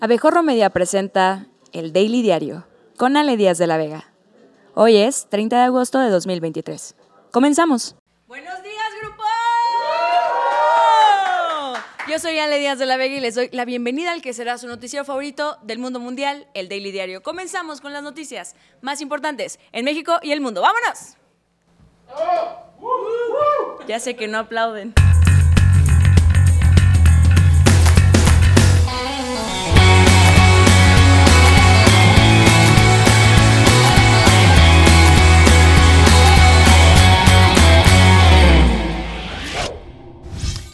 Abejorro Media presenta el Daily Diario con Ale Díaz de la Vega. Hoy es 30 de agosto de 2023. Comenzamos. Buenos días, grupo. Yo soy Ale Díaz de la Vega y les doy la bienvenida al que será su noticiero favorito del mundo mundial, el Daily Diario. Comenzamos con las noticias más importantes en México y el mundo. ¡Vámonos! Ya sé que no aplauden.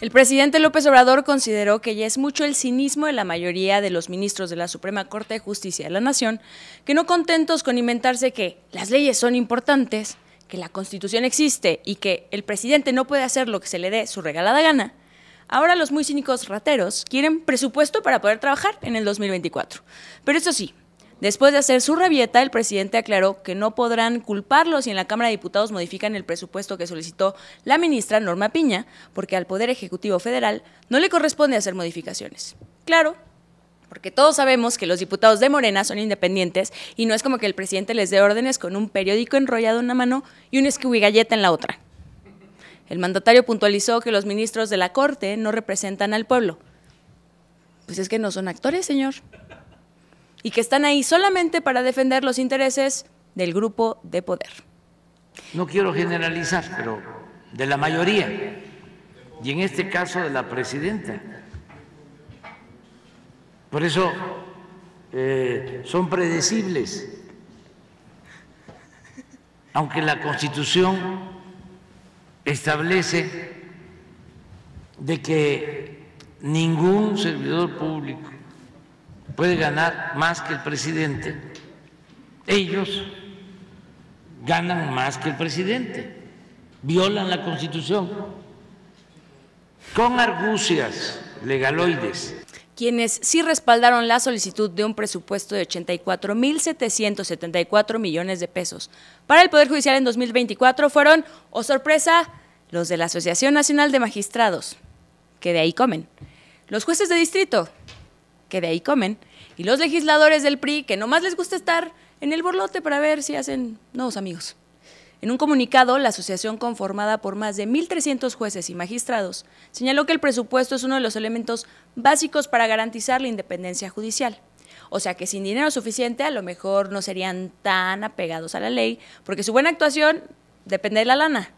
El presidente López Obrador consideró que ya es mucho el cinismo de la mayoría de los ministros de la Suprema Corte de Justicia de la Nación, que no contentos con inventarse que las leyes son importantes, que la Constitución existe y que el presidente no puede hacer lo que se le dé su regalada gana, ahora los muy cínicos rateros quieren presupuesto para poder trabajar en el 2024. Pero eso sí, Después de hacer su rabieta, el presidente aclaró que no podrán culparlo si en la Cámara de Diputados modifican el presupuesto que solicitó la ministra Norma Piña, porque al Poder Ejecutivo Federal no le corresponde hacer modificaciones. Claro, porque todos sabemos que los diputados de Morena son independientes y no es como que el presidente les dé órdenes con un periódico enrollado en una mano y un galleta en la otra. El mandatario puntualizó que los ministros de la Corte no representan al pueblo. Pues es que no son actores, señor y que están ahí solamente para defender los intereses del grupo de poder. No quiero generalizar, pero de la mayoría, y en este caso de la presidenta. Por eso eh, son predecibles, aunque la Constitución establece de que ningún servidor público puede ganar más que el presidente, ellos ganan más que el presidente, violan la constitución. Con argucias legaloides. Quienes sí respaldaron la solicitud de un presupuesto de 84.774 millones de pesos para el Poder Judicial en 2024 fueron, o oh sorpresa, los de la Asociación Nacional de Magistrados, que de ahí comen, los jueces de distrito, que de ahí comen, y los legisladores del PRI, que nomás les gusta estar en el borlote para ver si hacen nuevos amigos. En un comunicado, la asociación conformada por más de 1.300 jueces y magistrados señaló que el presupuesto es uno de los elementos básicos para garantizar la independencia judicial. O sea que sin dinero suficiente a lo mejor no serían tan apegados a la ley, porque su buena actuación depende de la lana.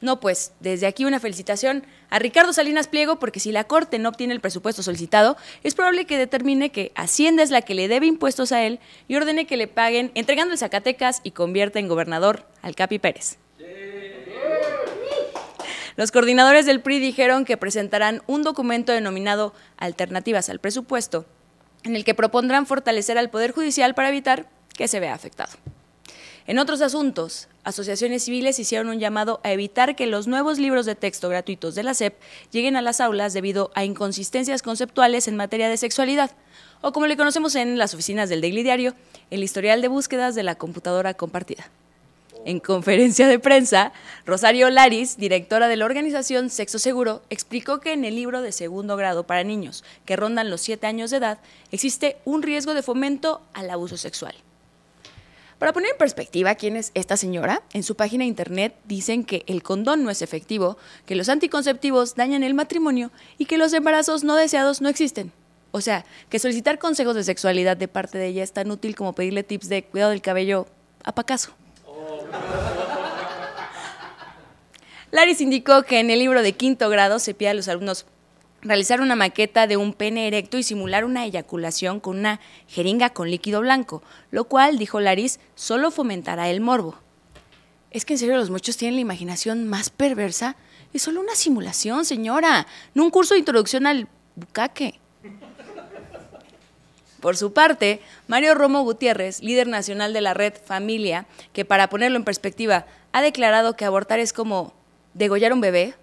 No, pues desde aquí una felicitación a Ricardo Salinas Pliego porque si la Corte no obtiene el presupuesto solicitado, es probable que determine que Hacienda es la que le debe impuestos a él y ordene que le paguen entregando el Zacatecas y convierta en gobernador al Capi Pérez. Los coordinadores del PRI dijeron que presentarán un documento denominado Alternativas al Presupuesto, en el que propondrán fortalecer al Poder Judicial para evitar que se vea afectado. En otros asuntos, asociaciones civiles hicieron un llamado a evitar que los nuevos libros de texto gratuitos de la SEP lleguen a las aulas debido a inconsistencias conceptuales en materia de sexualidad, o como le conocemos en las oficinas del Daily Diario, el historial de búsquedas de la computadora compartida. En conferencia de prensa, Rosario Laris, directora de la organización Sexo Seguro, explicó que en el libro de segundo grado para niños que rondan los siete años de edad existe un riesgo de fomento al abuso sexual. Para poner en perspectiva quién es esta señora, en su página de internet dicen que el condón no es efectivo, que los anticonceptivos dañan el matrimonio y que los embarazos no deseados no existen. O sea, que solicitar consejos de sexualidad de parte de ella es tan útil como pedirle tips de cuidado del cabello a pacaso. Laris indicó que en el libro de quinto grado se pide a los alumnos realizar una maqueta de un pene erecto y simular una eyaculación con una jeringa con líquido blanco, lo cual, dijo Laris, solo fomentará el morbo. Es que en serio los muchos tienen la imaginación más perversa. Es solo una simulación, señora, no un curso de introducción al bucaque. Por su parte, Mario Romo Gutiérrez, líder nacional de la red Familia, que para ponerlo en perspectiva ha declarado que abortar es como degollar un bebé,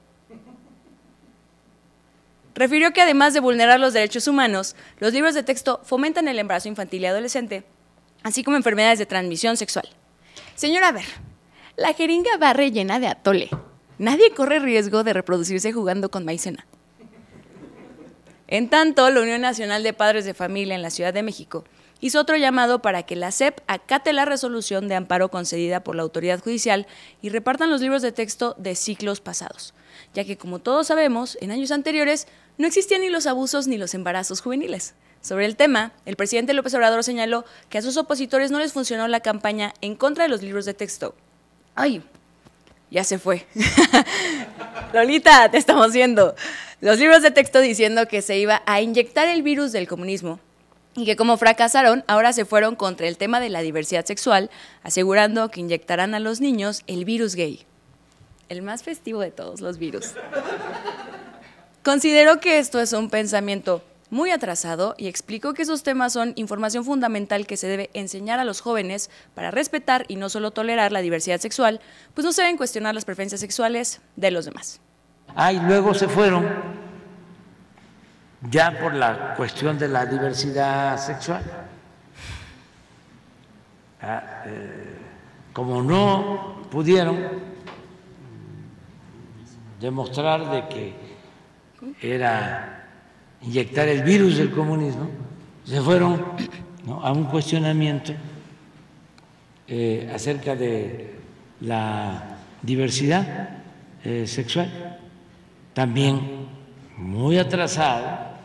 refirió que además de vulnerar los derechos humanos, los libros de texto fomentan el embarazo infantil y adolescente, así como enfermedades de transmisión sexual. Señora, a ver, la jeringa va rellena de atole. Nadie corre riesgo de reproducirse jugando con maicena. En tanto, la Unión Nacional de Padres de Familia en la Ciudad de México hizo otro llamado para que la SEP acate la resolución de amparo concedida por la autoridad judicial y repartan los libros de texto de ciclos pasados, ya que como todos sabemos, en años anteriores no existían ni los abusos ni los embarazos juveniles. Sobre el tema, el presidente López Obrador señaló que a sus opositores no les funcionó la campaña en contra de los libros de texto. ¡Ay! Ya se fue. Lolita, te estamos viendo. Los libros de texto diciendo que se iba a inyectar el virus del comunismo y que como fracasaron, ahora se fueron contra el tema de la diversidad sexual, asegurando que inyectarán a los niños el virus gay. El más festivo de todos los virus. Considero que esto es un pensamiento muy atrasado y explico que esos temas son información fundamental que se debe enseñar a los jóvenes para respetar y no solo tolerar la diversidad sexual, pues no se deben cuestionar las preferencias sexuales de los demás. Ah, y luego se fueron ya por la cuestión de la diversidad sexual. Ah, eh, como no pudieron demostrar de que era inyectar el virus del comunismo, se fueron a un cuestionamiento eh, acerca de la diversidad eh, sexual, también muy atrasado,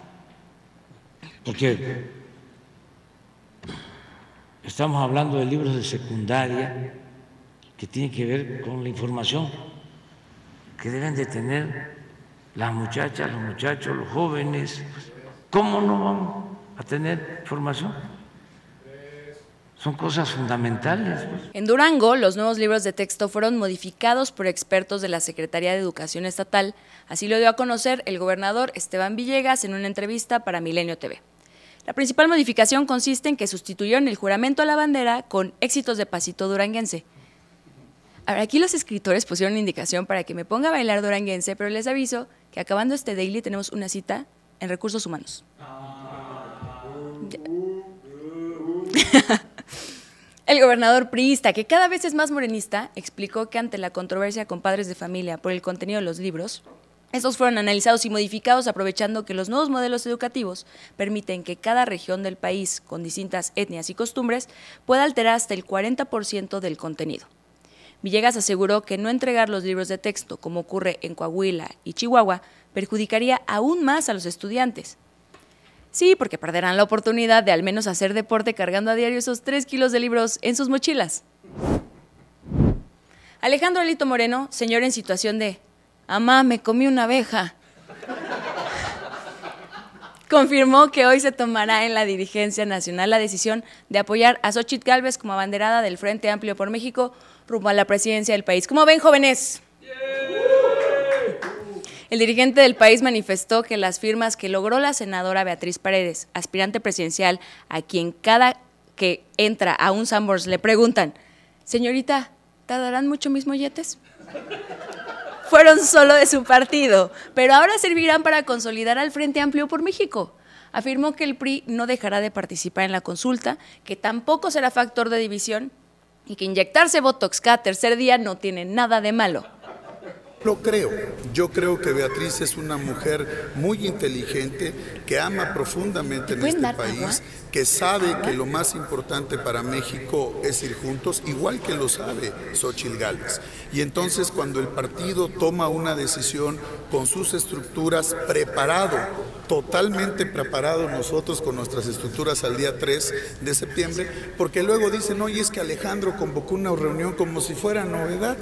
porque estamos hablando de libros de secundaria que tienen que ver con la información que deben de tener las muchachas, los muchachos, los jóvenes. ¿Cómo no vamos a tener formación? Son cosas fundamentales. Pues. En Durango, los nuevos libros de texto fueron modificados por expertos de la Secretaría de Educación Estatal. Así lo dio a conocer el gobernador Esteban Villegas en una entrevista para Milenio TV. La principal modificación consiste en que sustituyeron el juramento a la bandera con éxitos de pasito duranguense. Ahora, aquí los escritores pusieron indicación para que me ponga a bailar duranguense, pero les aviso que acabando este daily tenemos una cita en recursos humanos. El gobernador priista, que cada vez es más morenista, explicó que ante la controversia con padres de familia por el contenido de los libros, estos fueron analizados y modificados aprovechando que los nuevos modelos educativos permiten que cada región del país, con distintas etnias y costumbres, pueda alterar hasta el 40% del contenido. Villegas aseguró que no entregar los libros de texto, como ocurre en Coahuila y Chihuahua, perjudicaría aún más a los estudiantes. Sí, porque perderán la oportunidad de al menos hacer deporte cargando a diario esos tres kilos de libros en sus mochilas. Alejandro Alito Moreno, señor en situación de, amá, me comí una abeja, confirmó que hoy se tomará en la dirigencia nacional la decisión de apoyar a Xochitl Gálvez como abanderada del Frente Amplio por México rumbo a la presidencia del país. ¿Cómo ven, jóvenes? El dirigente del país manifestó que las firmas que logró la senadora Beatriz Paredes, aspirante presidencial, a quien cada que entra a un Sambors le preguntan, señorita, ¿tardarán mucho mis molletes? Fueron solo de su partido, pero ahora servirán para consolidar al Frente Amplio por México. Afirmó que el PRI no dejará de participar en la consulta, que tampoco será factor de división y que inyectarse Botox cada tercer día no tiene nada de malo. Lo creo. Yo creo que Beatriz es una mujer muy inteligente, que ama profundamente en este país, que sabe que lo más importante para México es ir juntos, igual que lo sabe Xochitl Gálvez. Y entonces cuando el partido toma una decisión con sus estructuras preparado, totalmente preparado nosotros con nuestras estructuras al día 3 de septiembre, porque luego dicen, oye, es que Alejandro convocó una reunión como si fuera novedad.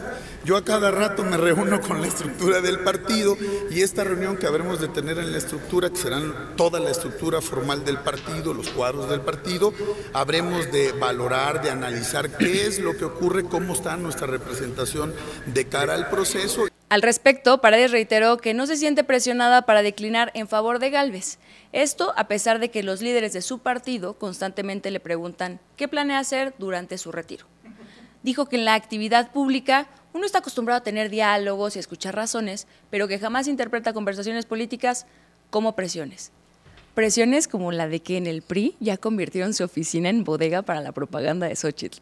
Yo a cada rato me reúno con la estructura del partido y esta reunión que habremos de tener en la estructura, que serán toda la estructura formal del partido, los cuadros del partido, habremos de valorar, de analizar qué es lo que ocurre, cómo está nuestra representación de cara al proceso. Al respecto, Paredes reiteró que no se siente presionada para declinar en favor de Galvez. Esto a pesar de que los líderes de su partido constantemente le preguntan qué planea hacer durante su retiro. Dijo que en la actividad pública uno está acostumbrado a tener diálogos y escuchar razones, pero que jamás interpreta conversaciones políticas como presiones. Presiones como la de que en el PRI ya convirtieron su oficina en bodega para la propaganda de Xochitl.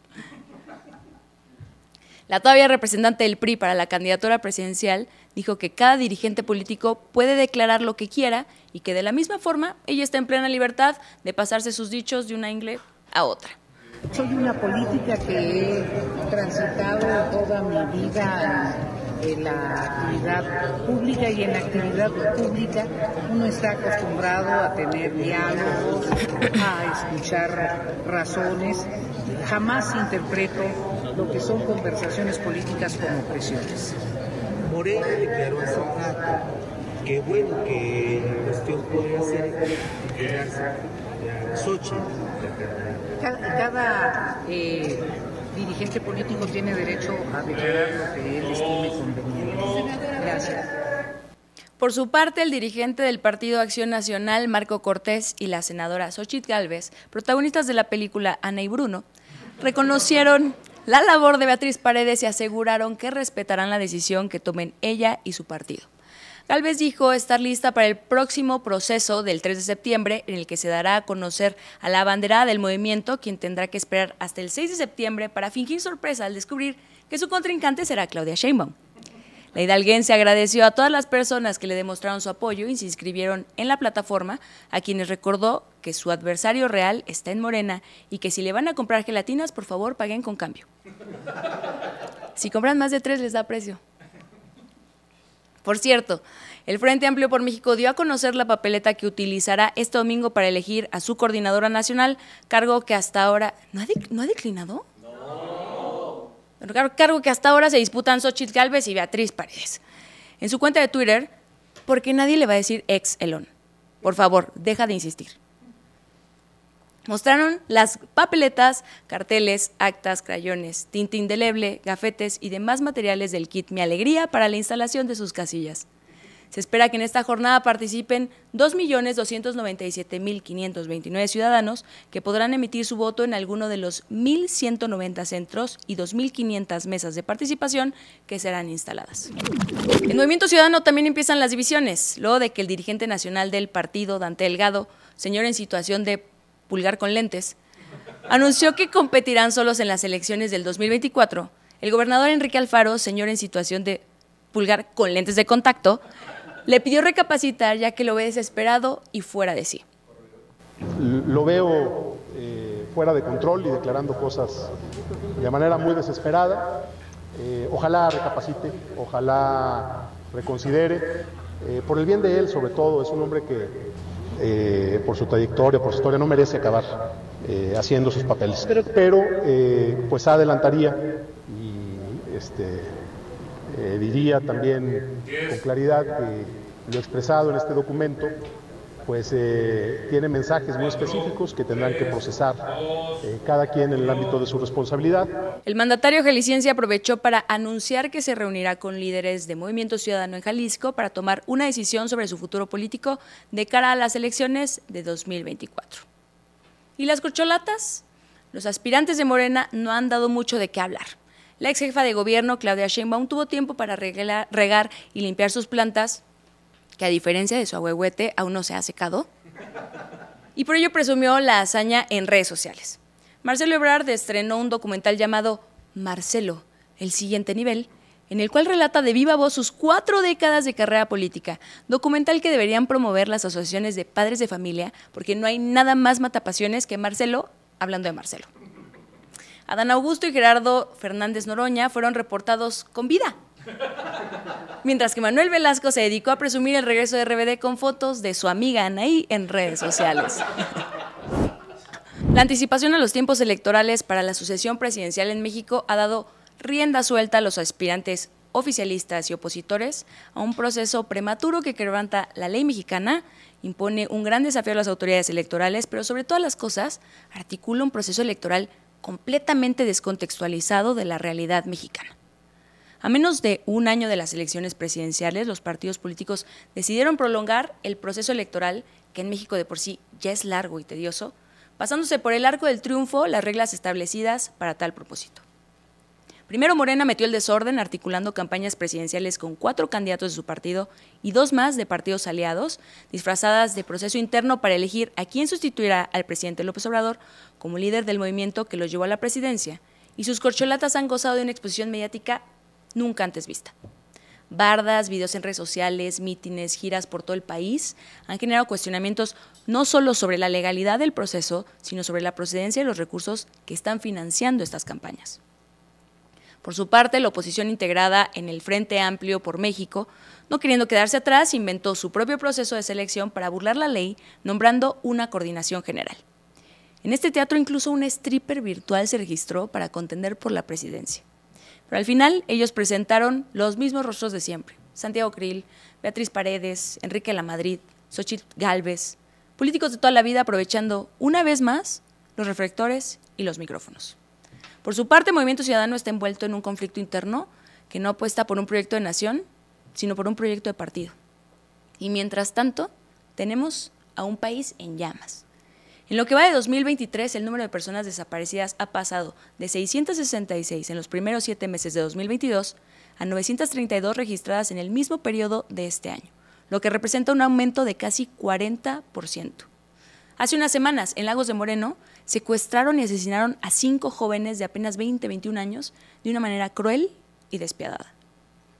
La todavía representante del PRI para la candidatura presidencial dijo que cada dirigente político puede declarar lo que quiera y que de la misma forma ella está en plena libertad de pasarse sus dichos de una ingle a otra. Soy una política que he transitado toda mi vida en la actividad pública y en la actividad pública uno está acostumbrado a tener diálogos, a escuchar razones. Jamás interpreto lo que son conversaciones políticas como presiones. Morena declaró hace rato que bueno que la cuestión podría ser Sochi. Cada, cada eh, dirigente político tiene derecho a declarar lo que él estime conveniente. Gracias. Por su parte, el dirigente del Partido Acción Nacional, Marco Cortés, y la senadora Xochitl Galvez, protagonistas de la película Ana y Bruno, reconocieron la labor de Beatriz Paredes y aseguraron que respetarán la decisión que tomen ella y su partido. Galvez dijo estar lista para el próximo proceso del 3 de septiembre, en el que se dará a conocer a la banderada del movimiento, quien tendrá que esperar hasta el 6 de septiembre para fingir sorpresa al descubrir que su contrincante será Claudia Sheinbaum. La hidalguense agradeció a todas las personas que le demostraron su apoyo y se inscribieron en la plataforma, a quienes recordó que su adversario real está en Morena y que si le van a comprar gelatinas, por favor, paguen con cambio. Si compran más de tres, les da precio. Por cierto, el Frente Amplio por México dio a conocer la papeleta que utilizará este domingo para elegir a su coordinadora nacional, cargo que hasta ahora... ¿No ha, declinado? No. Cargo que hasta ahora se disputan Xochitl Galvez y Beatriz Paredes. En su cuenta de Twitter, porque nadie le va a decir ex Elon. Por favor, deja de insistir. Mostraron las papeletas, carteles, actas, crayones, tinta indeleble, gafetes y demás materiales del kit Mi Alegría para la instalación de sus casillas. Se espera que en esta jornada participen 2.297.529 ciudadanos que podrán emitir su voto en alguno de los 1.190 centros y 2.500 mesas de participación que serán instaladas. En Movimiento Ciudadano también empiezan las divisiones, luego de que el dirigente nacional del partido, Dante Delgado, señor en situación de pulgar con lentes, anunció que competirán solos en las elecciones del 2024. El gobernador Enrique Alfaro, señor en situación de pulgar con lentes de contacto, le pidió recapacitar ya que lo ve desesperado y fuera de sí. Lo veo eh, fuera de control y declarando cosas de manera muy desesperada. Eh, ojalá recapacite, ojalá reconsidere, eh, por el bien de él sobre todo, es un hombre que eh, por su trayectoria, por su historia, no merece acabar eh, haciendo sus papeles. Pero, eh, pues adelantaría y este, diría también con claridad que lo expresado en este documento pues eh, tiene mensajes muy específicos que tendrán que procesar eh, cada quien en el ámbito de su responsabilidad. El mandatario jalisciense aprovechó para anunciar que se reunirá con líderes de Movimiento Ciudadano en Jalisco para tomar una decisión sobre su futuro político de cara a las elecciones de 2024. ¿Y las corcholatas? Los aspirantes de Morena no han dado mucho de qué hablar. La ex jefa de gobierno, Claudia Sheinbaum, tuvo tiempo para regar y limpiar sus plantas que a diferencia de su ahuehuete aún no se ha secado, y por ello presumió la hazaña en redes sociales. Marcelo Ebrard estrenó un documental llamado Marcelo, el siguiente nivel, en el cual relata de viva voz sus cuatro décadas de carrera política, documental que deberían promover las asociaciones de padres de familia, porque no hay nada más matapasiones que Marcelo hablando de Marcelo. Adán Augusto y Gerardo Fernández Noroña fueron reportados con vida Mientras que Manuel Velasco se dedicó a presumir el regreso de RBD con fotos de su amiga Anaí en redes sociales. La anticipación a los tiempos electorales para la sucesión presidencial en México ha dado rienda suelta a los aspirantes oficialistas y opositores a un proceso prematuro que quebranta la ley mexicana, impone un gran desafío a las autoridades electorales, pero sobre todas las cosas articula un proceso electoral completamente descontextualizado de la realidad mexicana. A menos de un año de las elecciones presidenciales, los partidos políticos decidieron prolongar el proceso electoral, que en México de por sí ya es largo y tedioso, pasándose por el arco del triunfo las reglas establecidas para tal propósito. Primero Morena metió el desorden articulando campañas presidenciales con cuatro candidatos de su partido y dos más de partidos aliados, disfrazadas de proceso interno para elegir a quién sustituirá al presidente López Obrador como líder del movimiento que lo llevó a la presidencia, y sus corcholatas han gozado de una exposición mediática nunca antes vista. Bardas, videos en redes sociales, mítines, giras por todo el país han generado cuestionamientos no solo sobre la legalidad del proceso, sino sobre la procedencia de los recursos que están financiando estas campañas. Por su parte, la oposición integrada en el Frente Amplio por México, no queriendo quedarse atrás, inventó su propio proceso de selección para burlar la ley, nombrando una coordinación general. En este teatro incluso un stripper virtual se registró para contender por la presidencia. Pero al final ellos presentaron los mismos rostros de siempre. Santiago Krill, Beatriz Paredes, Enrique Lamadrid, Xochitl Galvez, políticos de toda la vida aprovechando una vez más los reflectores y los micrófonos. Por su parte, Movimiento Ciudadano está envuelto en un conflicto interno que no apuesta por un proyecto de nación, sino por un proyecto de partido. Y mientras tanto, tenemos a un país en llamas. En lo que va de 2023, el número de personas desaparecidas ha pasado de 666 en los primeros siete meses de 2022 a 932 registradas en el mismo periodo de este año, lo que representa un aumento de casi 40%. Hace unas semanas, en Lagos de Moreno, secuestraron y asesinaron a cinco jóvenes de apenas 20-21 años de una manera cruel y despiadada.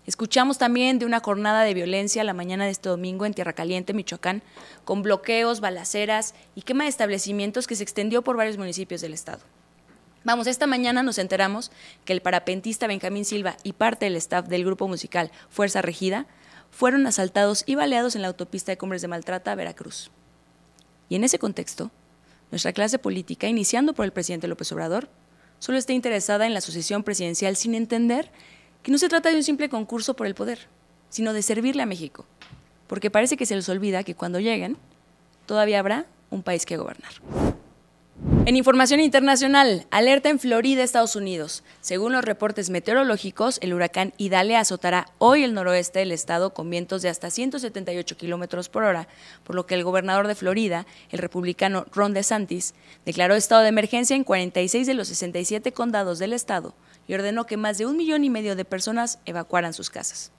Escuchamos también de una jornada de violencia la mañana de este domingo en Tierra Caliente, Michoacán, con bloqueos, balaceras y quema de establecimientos que se extendió por varios municipios del estado. Vamos, esta mañana nos enteramos que el parapentista Benjamín Silva y parte del staff del grupo musical Fuerza Regida fueron asaltados y baleados en la autopista de Cumbres de Maltrata, Veracruz. Y en ese contexto, nuestra clase política, iniciando por el presidente López Obrador, solo está interesada en la sucesión presidencial sin entender que no se trata de un simple concurso por el poder, sino de servirle a México, porque parece que se les olvida que cuando lleguen, todavía habrá un país que gobernar. En información internacional, alerta en Florida, Estados Unidos. Según los reportes meteorológicos, el huracán Idalia azotará hoy el noroeste del estado con vientos de hasta 178 kilómetros por hora, por lo que el gobernador de Florida, el republicano Ron DeSantis, declaró estado de emergencia en 46 de los 67 condados del estado y ordenó que más de un millón y medio de personas evacuaran sus casas.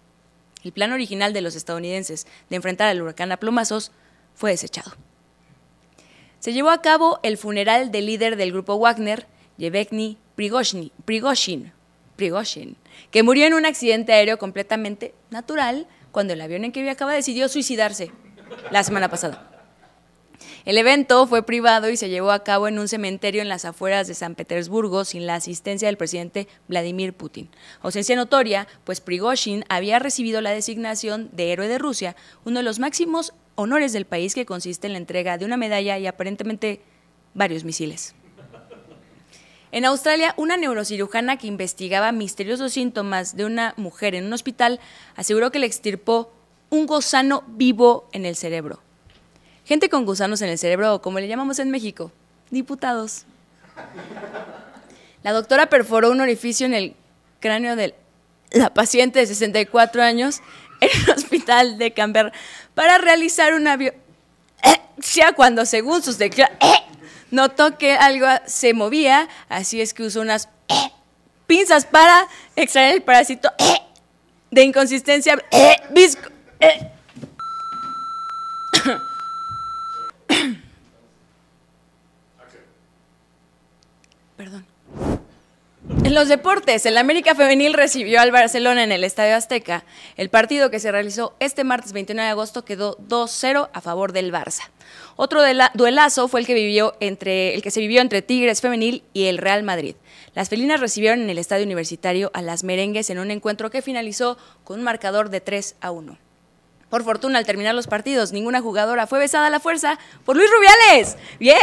El plan original de los estadounidenses de enfrentar al huracán a plomazos fue desechado se llevó a cabo el funeral del líder del grupo Wagner, Yevgeny Prigozhin, que murió en un accidente aéreo completamente natural cuando el avión en que viajaba decidió suicidarse la semana pasada. El evento fue privado y se llevó a cabo en un cementerio en las afueras de San Petersburgo sin la asistencia del presidente Vladimir Putin. Ausencia notoria, pues Prigozhin había recibido la designación de héroe de Rusia, uno de los máximos honores del país que consiste en la entrega de una medalla y aparentemente varios misiles. En Australia, una neurocirujana que investigaba misteriosos síntomas de una mujer en un hospital aseguró que le extirpó un gusano vivo en el cerebro. Gente con gusanos en el cerebro, como le llamamos en México, diputados. La doctora perforó un orificio en el cráneo de la paciente de 64 años en el hospital de Canberra para realizar una biopsia cuando según sus declaraciones notó que algo se movía, así es que usó unas pinzas para extraer el parásito de inconsistencia visco. Perdón. En los deportes, el América Femenil recibió al Barcelona en el Estadio Azteca. El partido que se realizó este martes 29 de agosto quedó 2-0 a favor del Barça. Otro duelazo fue el que, vivió entre, el que se vivió entre Tigres Femenil y el Real Madrid. Las felinas recibieron en el Estadio Universitario a las merengues en un encuentro que finalizó con un marcador de 3 a 1. Por fortuna, al terminar los partidos, ninguna jugadora fue besada a la fuerza por Luis Rubiales. ¡Bien!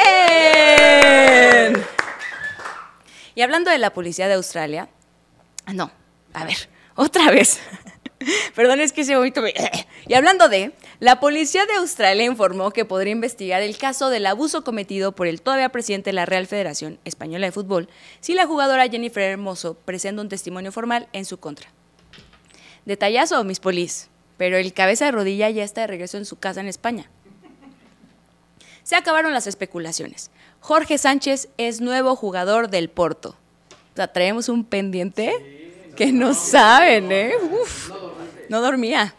Y hablando de la policía de Australia, no, a ver, otra vez. Perdón, es que ese me... Y hablando de, la policía de Australia informó que podría investigar el caso del abuso cometido por el todavía presidente de la Real Federación Española de Fútbol si la jugadora Jennifer Hermoso presenta un testimonio formal en su contra. Detallazo, mis polis, pero el cabeza de rodilla ya está de regreso en su casa en España. Se acabaron las especulaciones. Jorge Sánchez es nuevo jugador del Porto. O sea, traemos un pendiente que no saben, ¿eh? Uf, no dormía.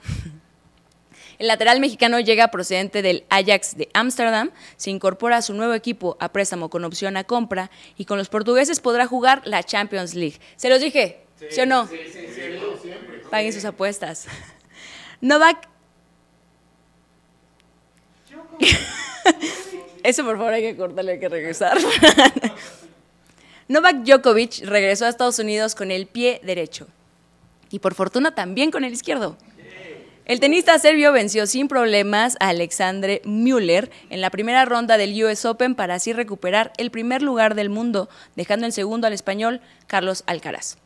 El lateral mexicano llega procedente del Ajax de Ámsterdam, se incorpora a su nuevo equipo a préstamo con opción a compra y con los portugueses podrá jugar la Champions League. ¿Se los dije? ¿Sí, o no? Sí, sí, sí, Paguen sus apuestas. Novak. Eso por favor hay que cortarle, hay que regresar. Novak Djokovic regresó a Estados Unidos con el pie derecho y por fortuna también con el izquierdo. El tenista serbio venció sin problemas a Alexandre Müller en la primera ronda del US Open para así recuperar el primer lugar del mundo, dejando en segundo al español Carlos Alcaraz.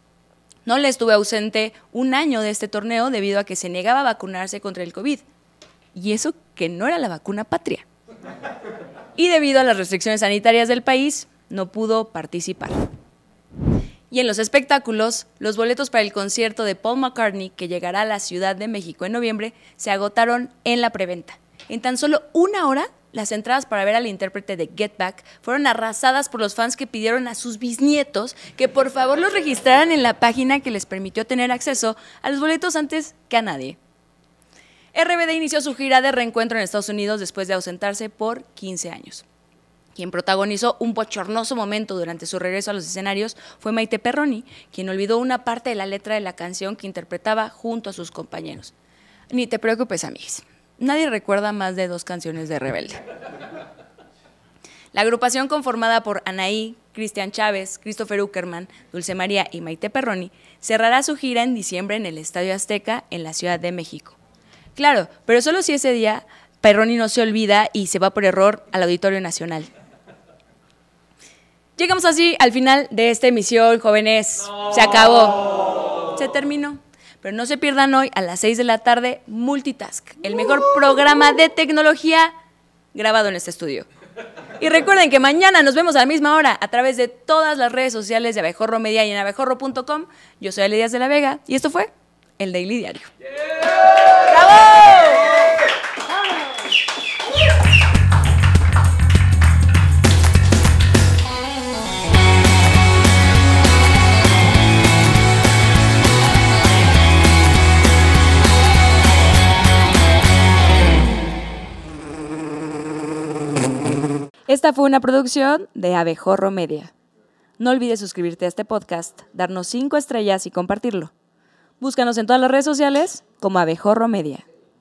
No le estuve ausente un año de este torneo debido a que se negaba a vacunarse contra el COVID. Y eso que no era la vacuna patria. Y debido a las restricciones sanitarias del país, no pudo participar. Y en los espectáculos, los boletos para el concierto de Paul McCartney, que llegará a la Ciudad de México en noviembre, se agotaron en la preventa. En tan solo una hora, las entradas para ver al intérprete de Get Back fueron arrasadas por los fans que pidieron a sus bisnietos que por favor los registraran en la página que les permitió tener acceso a los boletos antes que a nadie. RBD inició su gira de reencuentro en Estados Unidos después de ausentarse por 15 años. Quien protagonizó un bochornoso momento durante su regreso a los escenarios fue Maite Perroni, quien olvidó una parte de la letra de la canción que interpretaba junto a sus compañeros. Ni te preocupes, amigos. Nadie recuerda más de dos canciones de Rebelde. La agrupación conformada por Anaí, Cristian Chávez, Christopher Uckerman, Dulce María y Maite Perroni cerrará su gira en diciembre en el Estadio Azteca en la Ciudad de México. Claro, pero solo si ese día Perroni no se olvida y se va por error al Auditorio Nacional. Llegamos así al final de esta emisión, jóvenes. Se acabó. Se terminó. Pero no se pierdan hoy a las 6 de la tarde Multitask, el mejor programa de tecnología grabado en este estudio. Y recuerden que mañana nos vemos a la misma hora a través de todas las redes sociales de Abejorro Media y en abejorro.com. Yo soy Ale Díaz de la Vega y esto fue el Daily Diario. Esta fue una producción de Abejorro Media. No olvides suscribirte a este podcast, darnos 5 estrellas y compartirlo. Búscanos en todas las redes sociales como Abejorro Media.